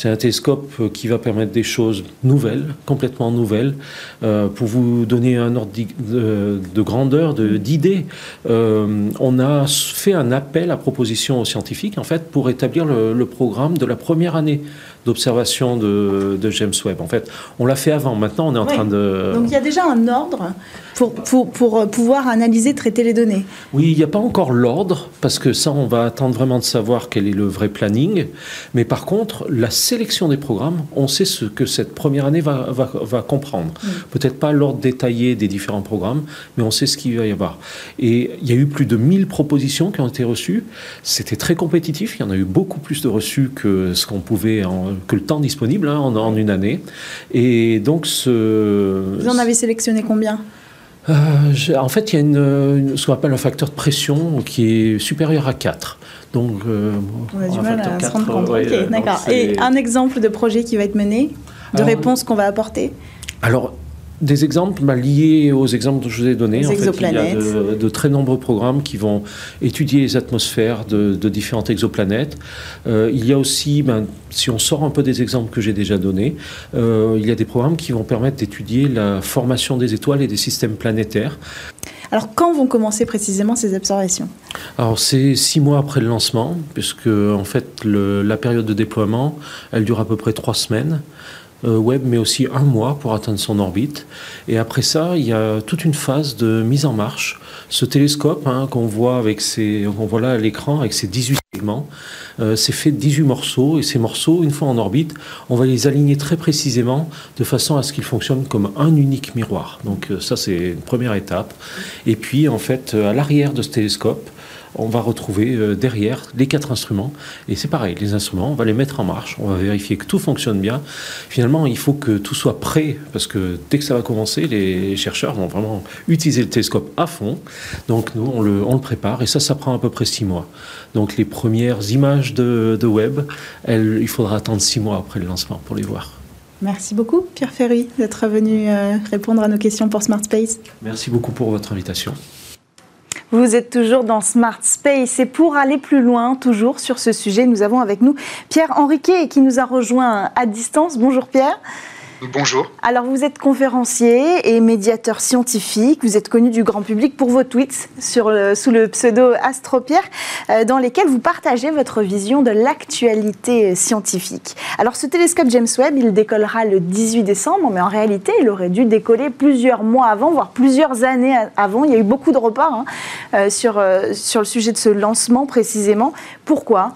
C'est un télescope euh, qui va permettre des choses nouvelles, complètement nouvelles. Euh, pour vous donner un ordre de, grandeur, d'idée, euh, on a fait un appel à proposition aux scientifiques, en fait, pour établir le programme de la première année d'observation de, James Webb. En fait, on l'a fait avant. Maintenant, on est en train de. Donc il y a déjà un ordre pour, pour, pour pouvoir analyser, traiter les données. Oui, il n'y a pas encore l'ordre, parce que ça, on va attendre vraiment de savoir quel est le vrai planning. Mais par contre, la sélection des programmes, on sait ce que cette première année va, va, va comprendre. Mm. Peut-être pas l'ordre détaillé des différents programmes, mais on sait ce qu'il va y avoir. Et il y a eu plus de 1000 propositions qui ont été reçues. C'était très compétitif. Il y en a eu beaucoup plus de reçus que ce qu'on pouvait en, que le temps disponible hein, en, une année. Et donc ce... Vous en avez sélectionné combien? Euh, en fait, il y a une, ce qu'on appelle un facteur de pression qui est supérieur à 4. Donc, euh, on a du mal à se rendre compte. d'accord. Et un exemple de projet qui va être mené, de réponse qu'on va apporter? Alors, des exemples bah, liés aux exemples que je vous ai donnés. En fait, il y a de, très nombreux programmes qui vont étudier les atmosphères de, différentes exoplanètes. Euh, il y a aussi, ben, si on sort un peu des exemples que j'ai déjà donnés, euh, il y a des programmes qui vont permettre d'étudier la formation des étoiles et des systèmes planétaires. Alors, quand vont commencer précisément ces observations? Alors, c'est six mois après le lancement, puisque en fait, la période de déploiement, elle dure à peu près trois semaines. Euh, web, mais aussi un mois pour atteindre son orbite. Et après ça, il y a toute une phase de mise en marche. Ce télescope hein, qu'on voit avec ses, on voit là à l'écran avec ses 18 segments, euh, c'est fait de 18 morceaux et ces morceaux, une fois en orbite, on va les aligner très précisément de façon à ce qu'ils fonctionnent comme un unique miroir. Donc euh, ça, c'est une première étape. Et puis, en fait, à l'arrière de ce télescope, on va retrouver euh, derrière les quatre instruments. Et c'est pareil, les instruments, on va les mettre en marche, on va vérifier que tout fonctionne bien. Finalement, il faut que tout soit prêt, parce que dès que ça va commencer, les chercheurs vont vraiment utiliser le télescope à fond. Donc nous, on le, prépare, et ça, ça prend à peu près six mois. Donc les premières images de, de web, il faudra attendre six mois après le lancement pour les voir. Merci beaucoup, Pierre Ferry, d'être venu euh, répondre à nos questions pour Smart Space. Merci beaucoup pour votre invitation. Vous êtes toujours dans Smart Space et pour aller plus loin, toujours sur ce sujet, nous avons avec nous Pierre Henriquet qui nous a rejoint à distance. Bonjour Pierre. Bonjour. Alors vous êtes conférencier et médiateur scientifique. Vous êtes connu du grand public pour vos tweets sur sous le pseudo Astropierre, euh, dans lesquels vous partagez votre vision de l'actualité scientifique. Alors ce télescope James Webb, il décollera le 18 décembre, mais en réalité, il aurait dû décoller plusieurs mois avant, voire plusieurs années avant. Il y a eu beaucoup de reports hein, euh, sur, euh, sur le sujet de ce lancement précisément. Pourquoi?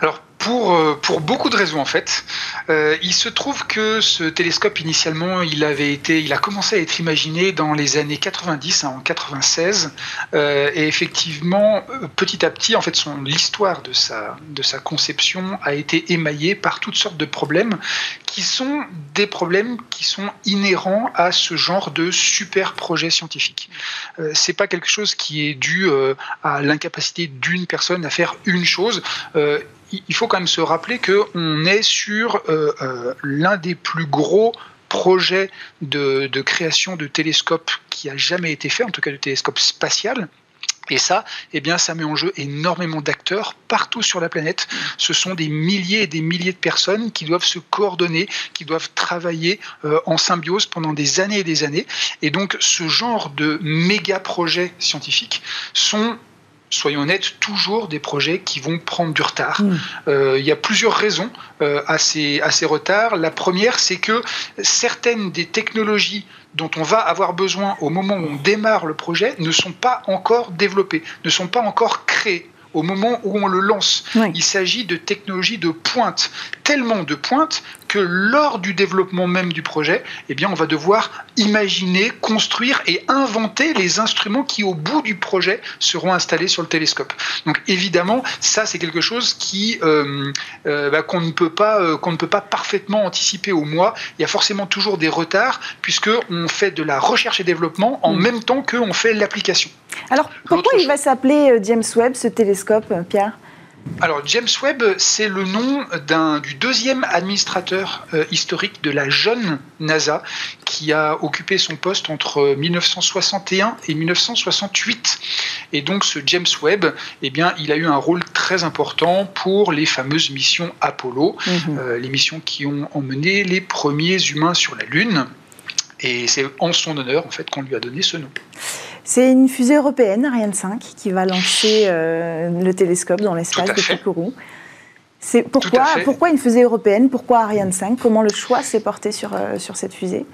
Alors pour, euh, pour beaucoup de raisons en fait. Euh, il se trouve que ce télescope initialement, il avait été, il a commencé à être imaginé dans les années 90, hein, en 96, euh, et effectivement, petit à petit, en fait, son l'histoire de sa de sa conception a été émaillée par toutes sortes de problèmes qui sont des problèmes qui sont inhérents à ce genre de super projet scientifique. Euh, c'est pas quelque chose qui est dû à l'incapacité d'une personne à faire une chose il faut quand même se rappeler qu'on est sur euh, euh, l'un des plus gros projets de, création de télescopes qui a jamais été fait, en tout cas de télescope spatial. Et ça, eh bien, ça met en jeu énormément d'acteurs partout sur la planète. Ce sont des milliers et des milliers de personnes qui doivent se coordonner, qui doivent travailler euh, en symbiose pendant des années et des années. Et donc, ce genre de méga projets scientifiques sont soyons honnêtes, toujours des projets qui vont prendre du retard. Hmm. Euh, il y a plusieurs raisons euh, à, ces, à ces retards. La première, c'est que certaines des technologies dont on va avoir besoin au moment où on démarre le projet ne sont pas encore développées, ne sont pas encore créées au moment où on le lance. Il s'agit de technologies de pointe, tellement de pointe que lors du développement même du projet, eh bien, on va devoir imaginer, construire et inventer les instruments qui, au bout du projet, seront installés sur le télescope. Donc, évidemment, ça, c'est quelque chose qui euh, euh, bah, qu'on ne peut pas euh, qu'on ne peut pas parfaitement anticiper au mois. Il y a forcément toujours des retards puisque on fait de la recherche et développement en mm. même temps qu'on fait l'application. Alors, pourquoi il va s'appeler James Webb, ce télescope, Pierre? Alors James Webb, c'est le nom du deuxième administrateur euh, historique de la jeune NASA qui a occupé son poste entre 1961 et 1968. Et donc ce James Webb, eh bien, il a eu un rôle très important pour les fameuses missions Apollo, mhm. euh, les missions qui ont emmené les premiers humains sur la Lune. Et c'est en son honneur en fait qu'on lui a donné ce nom. C'est une fusée européenne, Ariane 5, qui va lancer euh, le télescope dans l'espace de Kourou. C'est pourquoi, pourquoi une fusée européenne? Pourquoi Ariane 5 Comment le choix s'est porté sur, euh, sur cette fusée?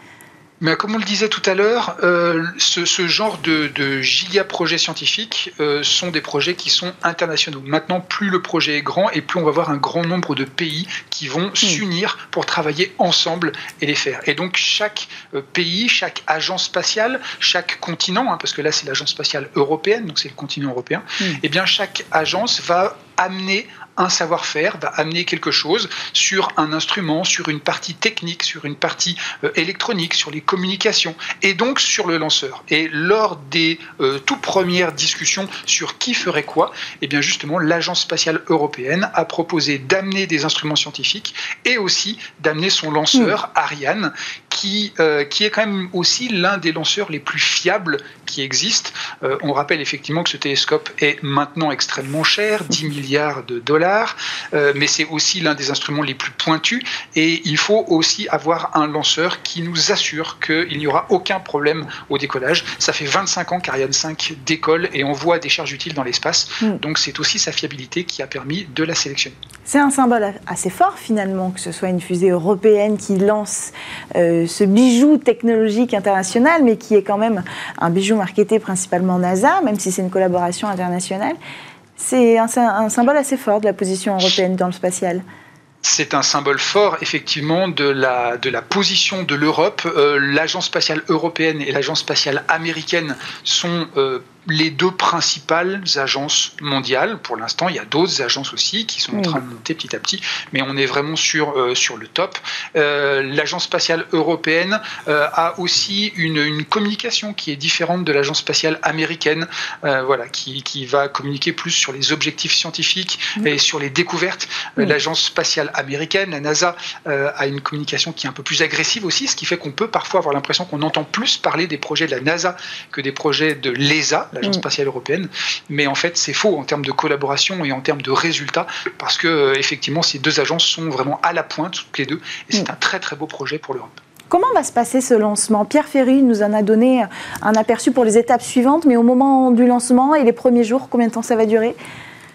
Mais comme on le disait tout à l'heure, euh, ce, genre de, de giga-projets scientifiques euh, sont des projets qui sont internationaux. Maintenant, plus le projet est grand et plus on va avoir un grand nombre de pays qui vont hmm. s'unir pour travailler ensemble et les faire. Et donc chaque euh, pays, chaque agence spatiale, chaque continent, hein, parce que là c'est l'agence spatiale européenne, donc c'est le continent européen, et eh bien chaque agence va amener un savoir-faire, va amener quelque chose sur un instrument, sur une partie technique, sur une partie euh, électronique, sur les communications, et donc sur le lanceur. Et lors des euh, toutes premières discussions sur qui ferait quoi, et eh bien justement, l'Agence spatiale européenne a proposé d'amener des instruments scientifiques et aussi d'amener son lanceur, hmm. Ariane, qui, euh, qui est quand même aussi l'un des lanceurs les plus fiables qui existent. on rappelle effectivement que ce télescope est maintenant extrêmement cher, 10 milliards de dollars euh, mais c'est aussi l'un des instruments les plus pointus. Et il faut aussi avoir un lanceur qui nous assure qu'il n'y aura aucun problème au décollage. Ça fait 25 ans qu'Ariane 5 décolle et envoie des charges utiles dans l'espace. Hmm. Donc c'est aussi sa fiabilité qui a permis de la sélectionner. C'est un symbole assez fort finalement que ce soit une fusée européenne qui lance euh, ce bijou technologique international, mais qui est quand même un bijou marketé principalement NASA, même si c'est une collaboration internationale. C'est un, symbole assez fort de la position européenne dans le spatial c'est un symbole fort, effectivement, de la, de la position de l'Europe. Euh, l'Agence spatiale européenne et l'Agence spatiale américaine sont euh, les deux principales agences mondiales. Pour l'instant, il y a d'autres agences aussi qui sont en train de monter petit à petit, mais on est vraiment sur, euh, sur le top. Euh, l'agence spatiale européenne euh, a aussi une, une, communication qui est différente de l'agence spatiale américaine, voilà, qui, qui, va communiquer plus sur les objectifs scientifiques et sur les découvertes. L'agence spatiale américaine, la NASA, a une communication qui est un peu plus agressive aussi, ce qui fait qu'on peut parfois avoir l'impression qu'on entend plus parler des projets de la NASA que des projets de l'ESA, l'Agence mm. spatiale européenne. Mais en fait, c'est faux en termes de collaboration et en termes de résultats, parce que euh, effectivement, ces deux agences sont vraiment à la pointe, toutes les deux, et c'est mm. un très très beau projet pour l'Europe. Comment va se passer ce lancement? Pierre Ferry nous en a donné un aperçu pour les étapes suivantes, mais au moment du lancement et les premiers jours, combien de temps ça va durer?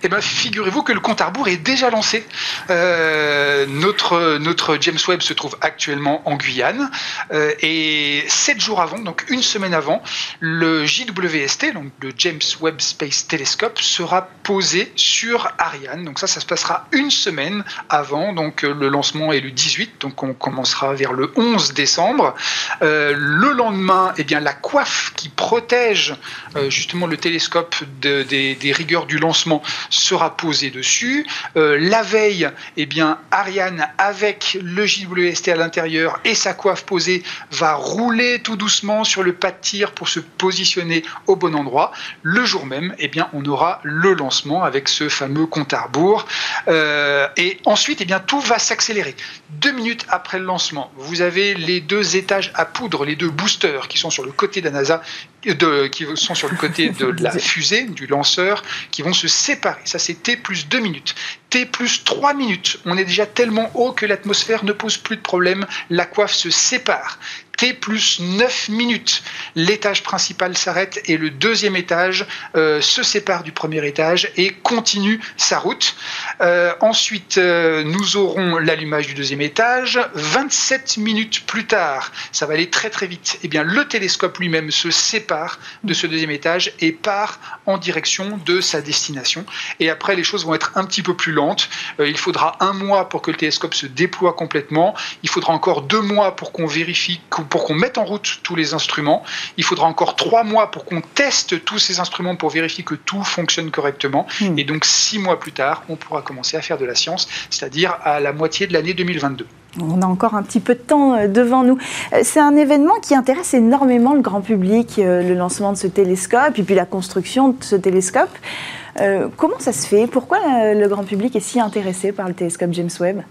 Eh bien, figurez-vous que le compte à rebours est déjà lancé. Euh, notre, notre James Webb se trouve actuellement en Guyane. Euh, et sept jours avant, donc une semaine avant, le JWST, donc le James Webb Space Telescope, sera posé sur Ariane. Donc ça, ça se passera une semaine avant. Donc euh, le lancement est le 18, donc on commencera vers le 11 décembre. le lendemain, eh bien, la coiffe qui protège justement le télescope des rigueurs du lancement sera posé dessus. Euh, la veille, eh bien, Ariane, avec le JWST à l'intérieur et sa coiffe posée, va rouler tout doucement sur le pas de tir pour se positionner au bon endroit. Le jour même, eh bien, on aura le lancement avec ce fameux compte à rebours. Euh, et ensuite, eh tout va s'accélérer. Deux minutes après le lancement, vous avez les deux étages à poudre, les deux boosters qui sont sur le côté de la NASA de, qui sont sur le côté de la fusée, du lanceur, qui vont se séparer. Ça, c'est T plus 2 minutes. T plus 3 minutes. On est déjà tellement haut que l'atmosphère ne pose plus de problème. La coiffe se sépare. T plus 9 minutes. L'étage principal s'arrête et le deuxième étage euh, se sépare du premier étage et continue sa route. Euh, ensuite, euh, nous aurons l'allumage du deuxième étage. 27 minutes plus tard, ça va aller très très vite, eh bien, le télescope lui-même se sépare de ce deuxième étage et part en direction de sa destination. Et après, les choses vont être un petit peu plus lentes. il faudra un mois pour que le télescope se déploie complètement. Il faudra encore deux mois pour qu'on vérifie pour qu'on mette en route tous les instruments. Il faudra encore trois mois pour qu'on teste tous ces instruments pour vérifier que tout fonctionne correctement. Hmm. Et donc six mois plus tard, on pourra commencer à faire de la science, c'est-à-dire à la moitié de l'année 2022. On a encore un petit peu de temps euh, devant nous. Euh, c'est un événement qui intéresse énormément le grand public, euh, le lancement de ce télescope et puis la construction de ce télescope. comment ça se fait? Pourquoi le grand public est si intéressé par le télescope James Webb?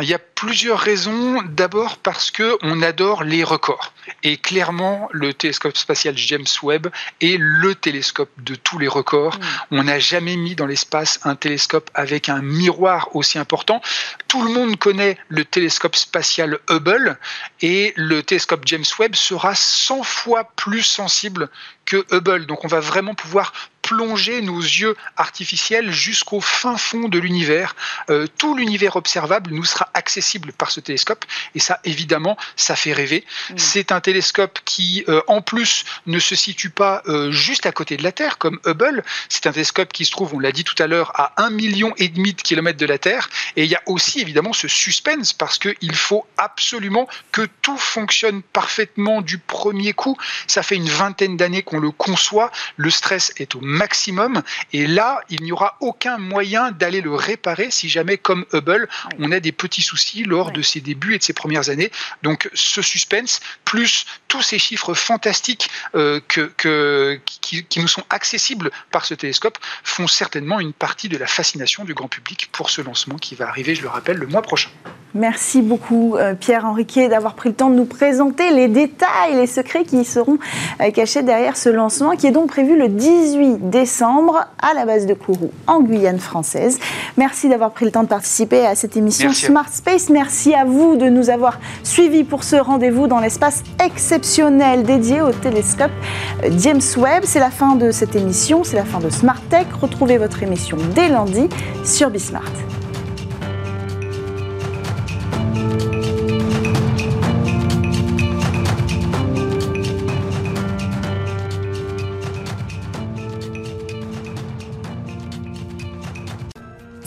Il y a plusieurs raisons. D'abord parce que on adore les records. Et clairement, le télescope spatial James Webb est le télescope de tous les records. Mm. On n'a jamais mis dans l'espace un télescope avec un miroir aussi important. Tout le monde connaît le télescope spatial Hubble et le télescope James Webb sera 100 fois plus sensible que Hubble. Donc on va vraiment pouvoir plonger nos yeux artificiels jusqu'au fin fond de l'univers. Euh, tout l'univers observable nous sera accessible par ce télescope et ça évidemment ça fait rêver. Mm. C'est un télescope qui euh, en plus ne se situe pas euh, juste à côté de la Terre comme Hubble. C'est un télescope qui se trouve, on l'a dit tout à l'heure, à un million et demi de kilomètres de la Terre et il y a aussi évidemment ce suspense parce qu'il faut absolument que tout fonctionne parfaitement du premier coup. Ça fait une vingtaine d'années qu'on le conçoit, le stress est au maximum, et là, il n'y aura aucun moyen d'aller le réparer si jamais, comme Hubble, on a des petits soucis lors de ses débuts et de ses premières années. Donc ce suspense, plus tous ces chiffres fantastiques euh, que, qui, qui, nous sont accessibles par ce télescope, font certainement une partie de la fascination du grand public pour ce lancement qui va arriver, je le rappelle, le mois prochain. Merci beaucoup euh, Pierre Henriquet d'avoir pris le temps de nous présenter les détails, les secrets qui seront euh, cachés derrière ce lancement qui est donc prévu le 18 décembre à la base de Kourou en Guyane française. Merci d'avoir pris le temps de participer à cette émission Smart Space. Merci à vous de nous avoir suivis pour ce rendez-vous dans l'espace exceptionnel dédié au télescope euh, James Webb. C'est la fin de cette émission, c'est la fin de Smart Tech. Retrouvez votre émission dès lundi sur Bismart.